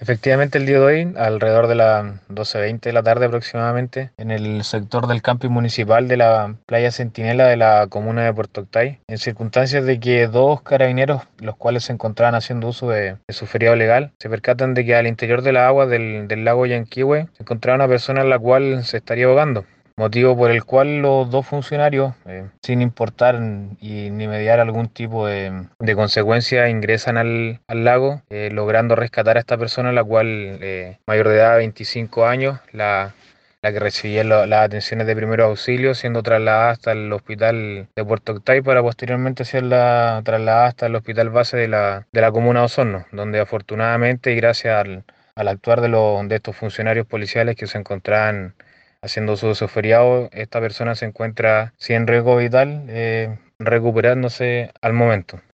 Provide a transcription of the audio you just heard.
Efectivamente, el día de hoy, alrededor de las 12.20 de la tarde aproximadamente, en el sector del camping municipal de la playa Centinela de la comuna de Puerto Octay, en circunstancias de que dos carabineros, los cuales se encontraban haciendo uso de, su feriado legal, se percatan de que al interior de la agua del, del lago Yanquihue se encontraba una persona en la cual se estaría ahogando motivo por el cual los dos funcionarios, eh, sin importar ni mediar algún tipo de, consecuencia, ingresan al, lago, eh, logrando rescatar a esta persona, la cual, eh, mayor de edad, 25 años, la, que recibía las atenciones de primeros auxilios, siendo trasladada hasta el hospital de Puerto Octay para posteriormente ser la, trasladada hasta el hospital base de la, de la comuna de Osorno, donde afortunadamente y gracias al, al actuar de, los, de estos funcionarios policiales que se encontraban haciendo su uso feriado, esta persona se encuentra sin riesgo vital, eh, recuperándose al momento.